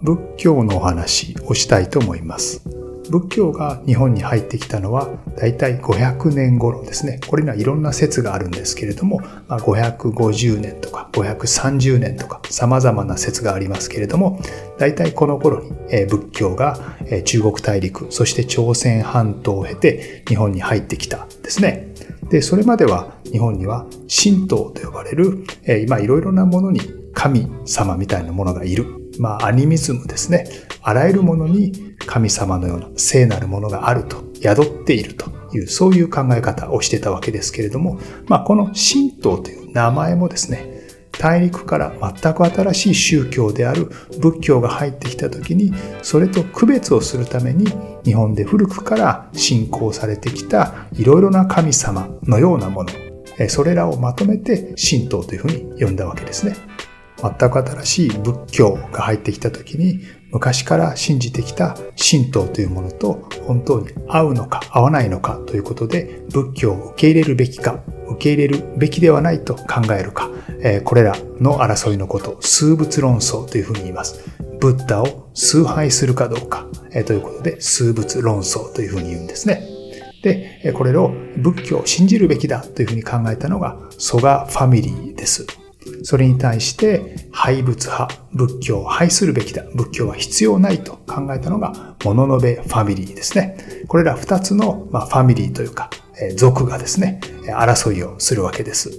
仏教のお話をしたいと思います。仏教が日本に入ってきたのはだいたい500年頃ですね。これにはいろんな説があるんですけれども、まあ、550年とか530年とか様々な説がありますけれども、だいたいこの頃に仏教が中国大陸、そして朝鮮半島を経て日本に入ってきたですね。で、それまでは日本には神道と呼ばれる、今いろいろなものに神様みたいなものがいるまあ、アニミズムですね。あらゆるものに神様のような聖なるものがあると、宿っているという、そういう考え方をしてたわけですけれども、まあ、この神道という名前もですね、大陸から全く新しい宗教である仏教が入ってきた時に、それと区別をするために、日本で古くから信仰されてきたいろいろな神様のようなもの、それらをまとめて神道というふうに呼んだわけですね。全く新しい仏教が入ってきた時に昔から信じてきた神道というものと本当に合うのか合わないのかということで仏教を受け入れるべきか受け入れるべきではないと考えるか、えこれらの争いのことを数物論争というふうに言います。ブッダを崇拝するかどうか、えということで数物論争というふうに言うんですね。で、これを仏教を信じるべきだというふうに考えたのが蘇我ファミリーです。それに対して廃仏派、仏教を廃するべきだ、仏教は必要ないと考えたのが、物のべファミリーですね。これら二つの、ま、ファミリーというか、族がですね、争いをするわけです。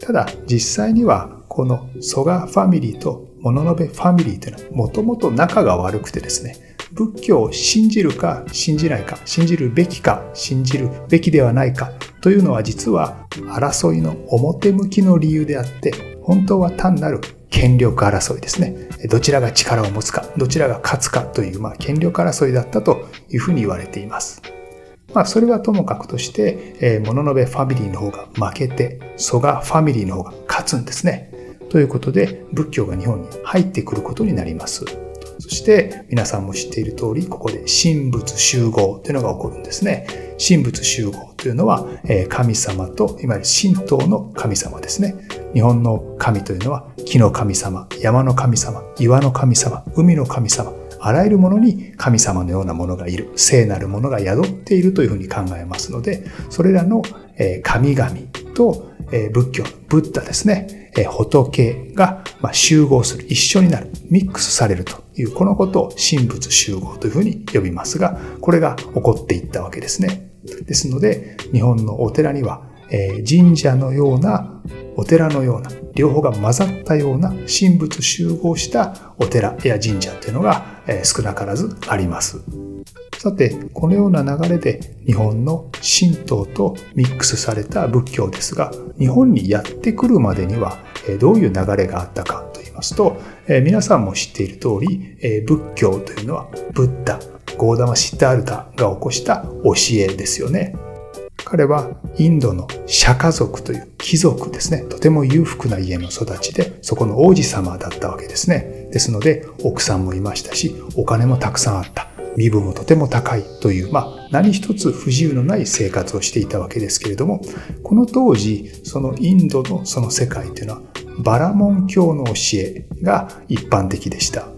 ただ、実際には、この蘇我ファミリーと物のべファミリーというのは、もともと仲が悪くてですね、仏教を信じるか信じないか、信じるべきか信じるべきではないかというのは実は争いの表向きの理由であって、本当は単なる権力争いですね。どちらが力を持つか、どちらが勝つかという、まあ、権力争いだったというふうに言われています。まあ、それはともかくとして、えー、モノノベファミリーの方が負けて、蘇我ファミリーの方が勝つんですね。ということで、仏教が日本に入ってくることになります。そして皆さんも知っている通り、ここで神仏集合というのが起こるんですね。神仏集合というのは、神様と、いわゆる神道の神様ですね。日本の神というのは、木の神様、山の神様、岩の神様、海の神様、あらゆるものに神様のようなものがいる、聖なるものが宿っているというふうに考えますので、それらの神々と仏教のブッダですね、仏が集合する、一緒になる、ミックスされるという、このことを神仏集合というふうに呼びますが、これが起こっていったわけですね。ですので、日本のお寺にはえ、神社のような、お寺のような、両方が混ざったような神仏集合したお寺や神社というのがえ少なからずあります。さて、このような流れで日本の神道とミックスされた仏教ですが、日本にやってくるまでにはどういう流れがあったかと言いますと、皆さんも知っている通り、仏教というのはブッダ、ゴーダマ・シッダールタが起こした教えですよね。彼はインドの釈迦族という貴族ですね。とても裕福な家の育ちで、そこの王子様だったわけですね。ですので、奥さんもいましたし、お金もたくさんあった。身分もとても高いという、まあ、何一つ不自由のない生活をしていたわけですけれども、この当時、そのインドのその世界というのは、バラモン教の教えが一般的でした。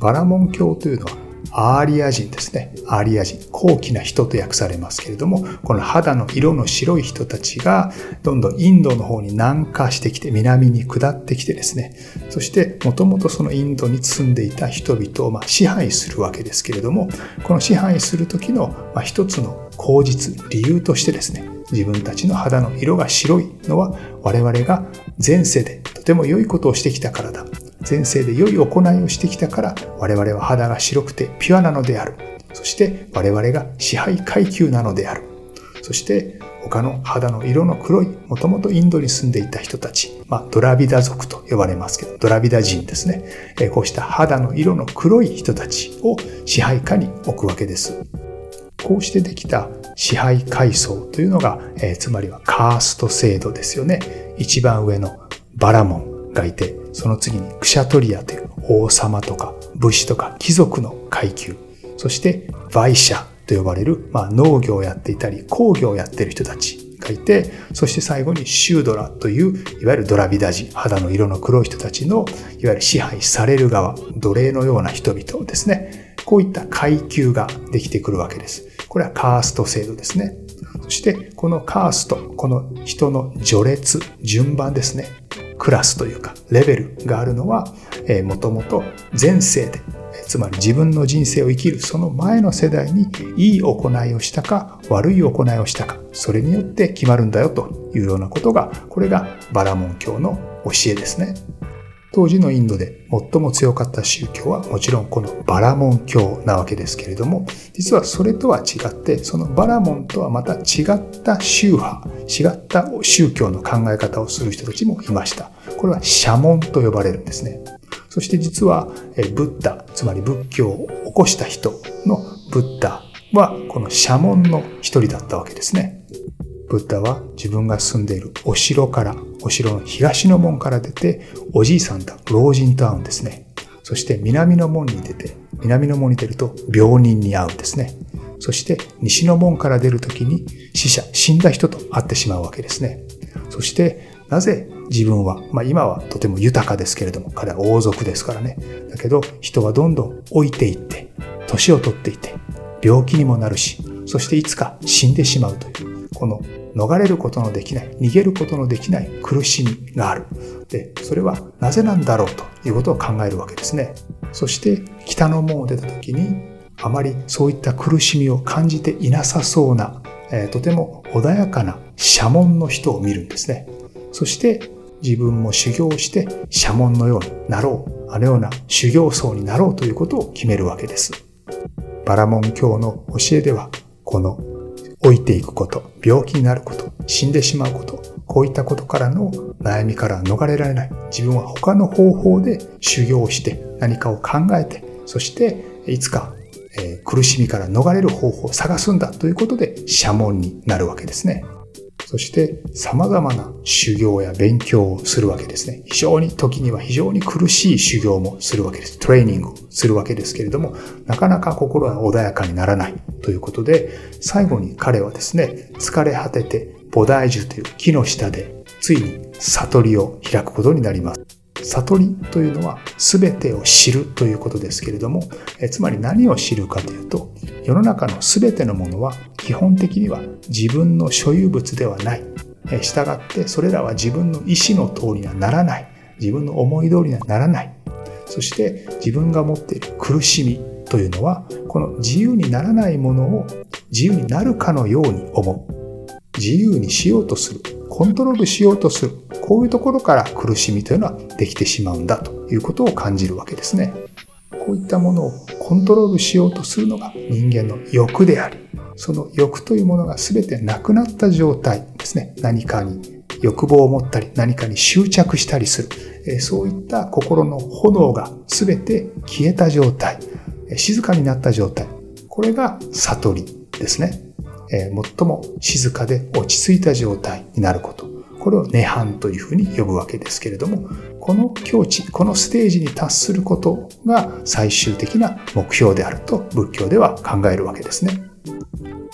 バラモン教というのはアーリア人ですね。アーリア人。高貴な人と訳されますけれども、この肌の色の白い人たちが、どんどんインドの方に南下してきて、南に下ってきてですね、そして、もともとそのインドに住んでいた人々をま支配するわけですけれども、この支配する時のま一つの口実、理由としてですね、自分たちの肌の色が白いのは我々が前世でとても良いことをしてきたからだ。前世で良い行いをしてきたから我々は肌が白くてピュアなのである。そして我々が支配階級なのである。そして他の肌の色の黒い、もともとインドに住んでいた人たち、まあ、ドラビダ族と呼ばれますけど、ドラビダ人ですね。えこうした肌の色の黒い人たちを支配下に置くわけです。こうしてできた支配階層というのが、えー、つまりはカースト制度ですよね。一番上のバラモンがいて、その次にクシャトリアという王様とか武士とか貴族の階級、そしてバイシャと呼ばれる、まあ、農業をやっていたり工業をやっている人たちがいて、そして最後にシュードラという、いわゆるドラビダ人、肌の色の黒い人たちの、いわゆる支配される側、奴隷のような人々ですね。こういった階級ができてくるわけです。これはカースト制度ですね。そして、このカースト、この人の序列、順番ですね。クラスというか、レベルがあるのは、もともと前世でつまり自分の人生を生きるその前の世代にいい行いをしたか悪い行いをしたかそれによって決まるんだよというようなことがこれがバラモン教の教えですね。当時のインドで最も強かった宗教はもちろんこのバラモン教なわけですけれども実はそれとは違ってそのバラモンとはまた違った宗派違った宗教の考え方をする人たちもいましたこれはシャモンと呼ばれるんですねそして実は、ブッダ、つまり仏教を起こした人のブッダは、このシャモンの一人だったわけですね。ブッダは自分が住んでいるお城から、お城の東の門から出て、おじいさんと老人と会うんですね。そして南の門に出て、南の門に出ると病人に会うんですね。そして西の門から出るときに死者、死んだ人と会ってしまうわけですね。そしてなぜ自分は、まあ今はとても豊かですけれども、彼は王族ですからね。だけど人はどんどん老いていって、年を取っていて、病気にもなるし、そしていつか死んでしまうという、この逃れることのできない、逃げることのできない苦しみがある。で、それはなぜなんだろうということを考えるわけですね。そして北の門を出た時に、あまりそういった苦しみを感じていなさそうな、えー、とても穏やかな社門の人を見るんですね。そして自分も修行して社門のようになろう。あのような修行僧になろうということを決めるわけです。バラモン教の教えでは、この老いていくこと、病気になること、死んでしまうこと、こういったことからの悩みから逃れられない。自分は他の方法で修行して何かを考えて、そしていつか苦しみから逃れる方法を探すんだということで、社門になるわけですね。そして様々な修行や勉強をするわけですね。非常に時には非常に苦しい修行もするわけです。トレーニングをするわけですけれども、なかなか心は穏やかにならないということで、最後に彼はですね、疲れ果てて菩提樹という木の下でついに悟りを開くことになります。悟りというのは全てを知るということですけれども、えつまり何を知るかというと、世の中の全てのものは基本的には自分の所有物ではない。え従ってそれらは自分の意思の通りにはならない。自分の思い通りにはならない。そして自分が持っている苦しみというのは、この自由にならないものを自由になるかのように思う。自由にしようとする。コントロールしようとする。こういうところから苦しみというのはできてしまうんだということを感じるわけですね。こういったものをコントロールしようとするのが人間の欲であり、その欲というものが全てなくなった状態ですね。何かに欲望を持ったり、何かに執着したりする。そういった心の炎が全て消えた状態。静かになった状態。これが悟りですね。え最も静かで落ち着いた状態になること。これを涅槃というふうに呼ぶわけですけれども、この境地、このステージに達することが最終的な目標であると仏教では考えるわけですね。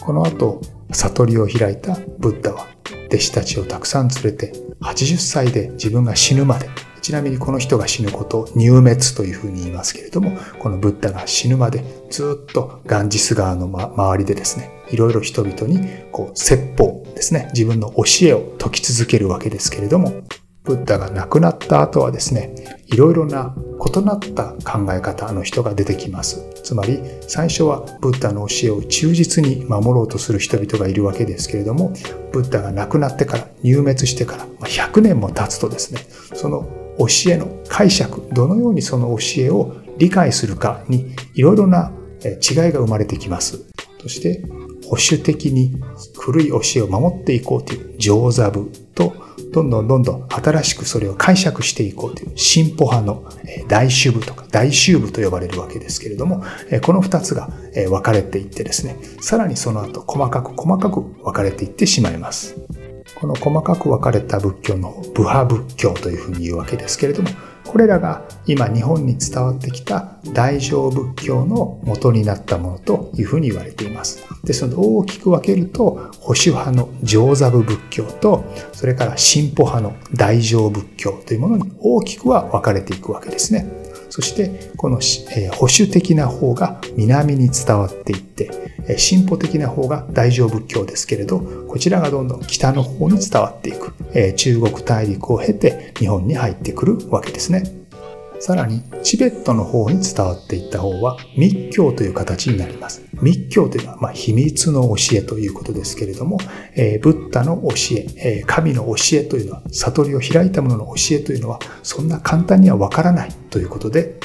この後、悟りを開いたブッダは弟子たちをたくさん連れて80歳で自分が死ぬまでちなみにこの人が死ぬことを入滅というふうに言いますけれども、このブッダが死ぬまでずっとガンジス川のま周りでですね、いろいろ人々にこう説法ですね、自分の教えを説き続けるわけですけれども、ブッダが亡くなった後はですね、いろいろな異なった考え方の人が出てきます。つまり最初はブッダの教えを忠実に守ろうとする人々がいるわけですけれども、ブッダが亡くなってから入滅してから100年も経つとですね、その教えの解釈、どのようにその教えを理解するかにいろいろな違いが生まれてきます。そして保守的に古い教えを守っていこうという上座部とどんどんどんどん新しくそれを解釈していこうという進歩派の大衆部とか大衆部と呼ばれるわけですけれども、この二つが分かれていってですね、さらにその後細かく細かく分かれていってしまいます。この細かく分かれた仏教の部派仏教というふうに言うわけですけれども、これらが今日本に伝わってきた大乗仏教の元になったものというふうに言われています。ですので大きく分けると保守派の上座部仏教とそれから進歩派の大乗仏教というものに大きくは分かれていくわけですね。そしてこの保守的な方が南に伝わっていって進歩的な方が大乗仏教ですけれどこちらがどんどん北の方に伝わっていく中国大陸を経て日本に入ってくるわけですね。さらにチベットの方に伝わっていった方は密教という形になります。密教というのは、まあ、秘密の教えということですけれども、えー、ブッダの教え、えー、神の教えというのは、悟りを開いた者の教えというのは、そんな簡単にはわからないということで、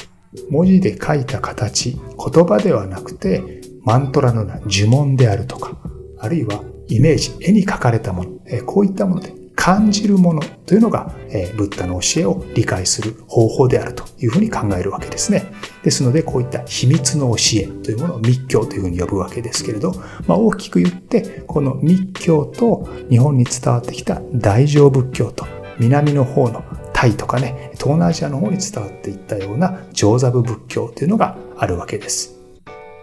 文字で書いた形、言葉ではなくて、マントラのような呪文であるとか、あるいはイメージ、絵に描かれたもの、えー、こういったもので感じるものというのが、えー、ブッダの教えを理解する方法であるというふうに考えるわけですね。ですので、こういった秘密の教えというものを密教というふうに呼ぶわけですけれど、まあ、大きく言って、この密教と日本に伝わってきた大乗仏教と南の方のタイとかね、東南アジアの方に伝わっていったような上座部仏教というのがあるわけです。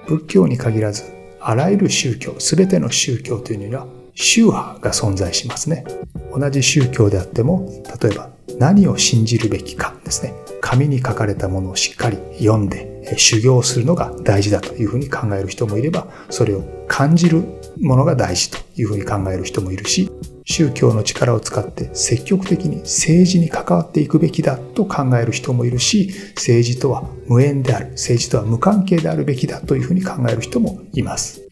仏教に限らず、あらゆる宗教、すべての宗教というのは宗派が存在しますね。同じ宗教であっても、例えば何を信じるべきかですね。紙に書かれたものをしっかり読んで修行するのが大事だというふうに考える人もいれば、それを感じるものが大事というふうに考える人もいるし、宗教の力を使って積極的に政治に関わっていくべきだと考える人もいるし、政治とは無縁である、政治とは無関係であるべきだというふうに考える人もいます。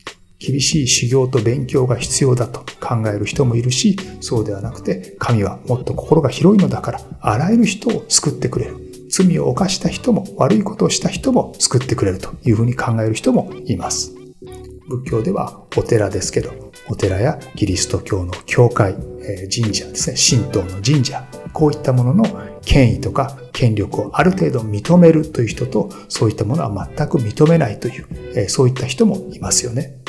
厳しい修行と勉強が必要だと考える人もいるし、そうではなくて、神はもっと心が広いのだから、あらゆる人を救ってくれる。罪を犯した人も悪いことをした人も救ってくれるというふうに考える人もいます。仏教ではお寺ですけど、お寺やキリスト教の教会、神社ですね、神道の神社、こういったものの権威とか権力をある程度認めるという人と、そういったものは全く認めないという、そういった人もいますよね。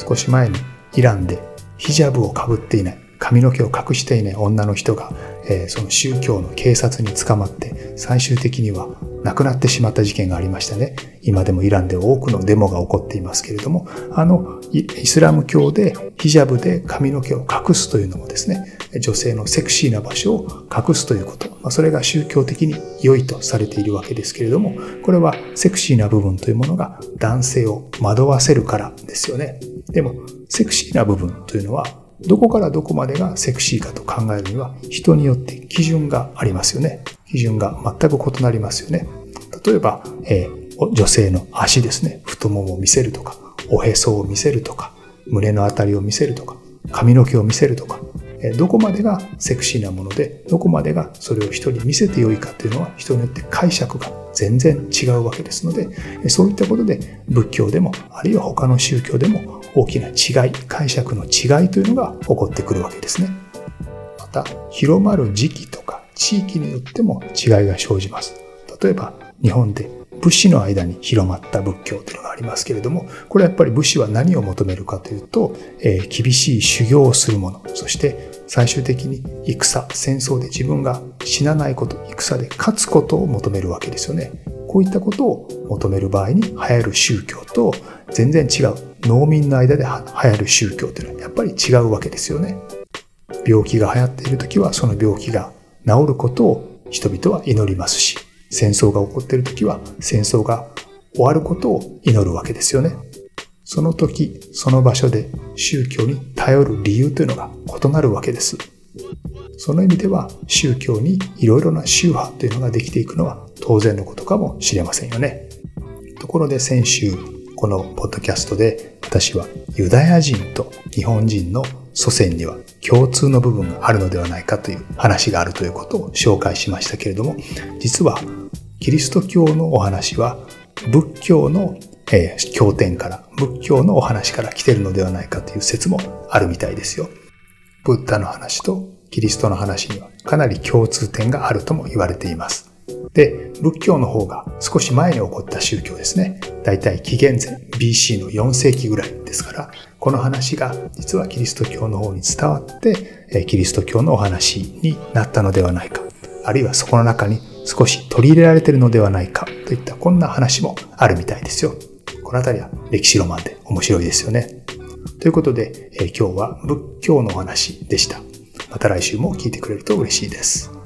少し前にイランでヒジャブをかぶっていない髪の毛を隠していない女の人が、えー、その宗教の警察に捕まって最終的には亡くなってしまった事件がありましたね。今でもイランで多くのデモが起こっていますけれども、あのイスラム教でヒジャブで髪の毛を隠すというのもですね、女性のセクシーな場所を隠すということ、まあ、それが宗教的に良いとされているわけですけれども、これはセクシーな部分というものが男性を惑わせるからですよね。でも、セクシーな部分というのはどこからどこまでがセクシーかと考えるには人によって基準がありますよね。基準が全く異なりますよね。例えば、えー、女性の足ですね。太ももを見せるとか、おへそを見せるとか、胸のあたりを見せるとか、髪の毛を見せるとか、どこまでがセクシーなもので、どこまでがそれを人に見せてよいかというのは人によって解釈が全然違うわけですので、そういったことで仏教でも、あるいは他の宗教でも大きな違い、解釈の違いというのが起こってくるわけですね。また、広まる時期とか地域によっても違いが生じます。例えば、日本で武士の間に広まった仏教というのがありますけれども、これはやっぱり武士は何を求めるかというと、えー、厳しい修行をするもの、そして最終的に戦、戦争で自分が死なないこと、戦で勝つことを求めるわけですよね。こういったことを求める場合に流行る宗教と全然違う農民の間で流行る宗教というのはやっぱり違うわけですよね。病気が流行っている時はその病気が治ることを人々は祈りますし、戦争が起こっている時は戦争が終わることを祈るわけですよね。その時、その場所で宗教に頼る理由というのが異なるわけです。その意味では宗教にいろいろな宗派というのができていくのは当然のことかもしれませんよね。ところで先週このポッドキャストで私はユダヤ人と日本人の祖先には共通の部分があるのではないかという話があるということを紹介しましたけれども実はキリスト教のお話は仏教の、えー、経典から仏教のお話から来てるのではないかという説もあるみたいですよ。ブッダの話とキリストの話にはかなり共通点があるとも言われています。で、仏教の方が少し前に起こった宗教ですね。だいたい紀元前 BC の4世紀ぐらいですから、この話が実はキリスト教の方に伝わって、キリスト教のお話になったのではないか。あるいはそこの中に少し取り入れられているのではないかといったこんな話もあるみたいですよ。この辺りは歴史ロマンで面白いですよね。ということで、え今日は仏教のお話でした。また来週も聞いてくれると嬉しいです。